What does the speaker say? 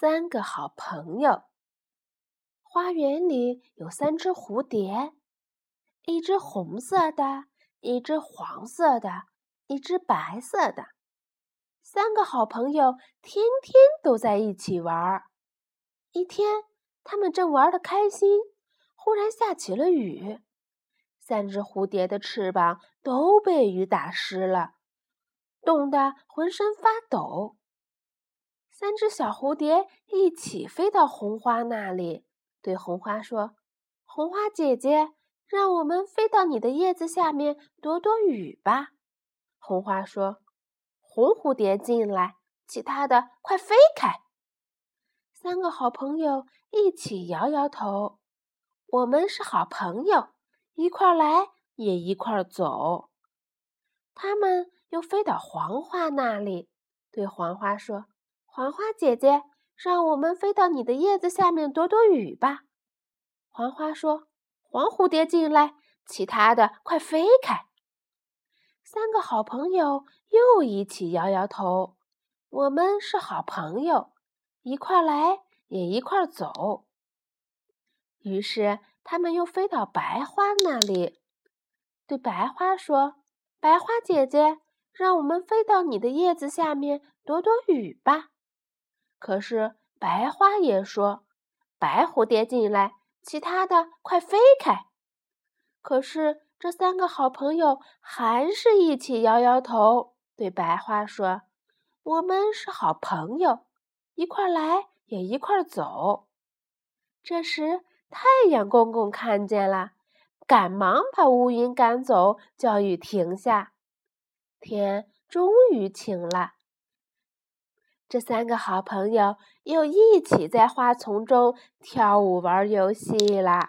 三个好朋友。花园里有三只蝴蝶，一只红色的，一只黄色的，一只白色的。三个好朋友天天都在一起玩儿。一天，他们正玩得开心，忽然下起了雨，三只蝴蝶的翅膀都被雨打湿了，冻得浑身发抖。三只小蝴蝶一起飞到红花那里，对红花说：“红花姐姐，让我们飞到你的叶子下面躲躲雨吧。”红花说：“红蝴蝶进来，其他的快飞开。”三个好朋友一起摇摇头：“我们是好朋友，一块来也一块走。”他们又飞到黄花那里，对黄花说。黄花姐姐，让我们飞到你的叶子下面躲躲雨吧。黄花说：“黄蝴蝶进来，其他的快飞开。”三个好朋友又一起摇摇头：“我们是好朋友，一块来也一块走。”于是他们又飞到白花那里，对白花说：“白花姐姐，让我们飞到你的叶子下面躲躲雨吧。”可是白花也说：“白蝴蝶进来，其他的快飞开。”可是这三个好朋友还是一起摇摇头，对白花说：“我们是好朋友，一块来也一块走。”这时太阳公公看见了，赶忙把乌云赶走，叫雨停下，天终于晴了。这三个好朋友又一起在花丛中跳舞、玩游戏啦。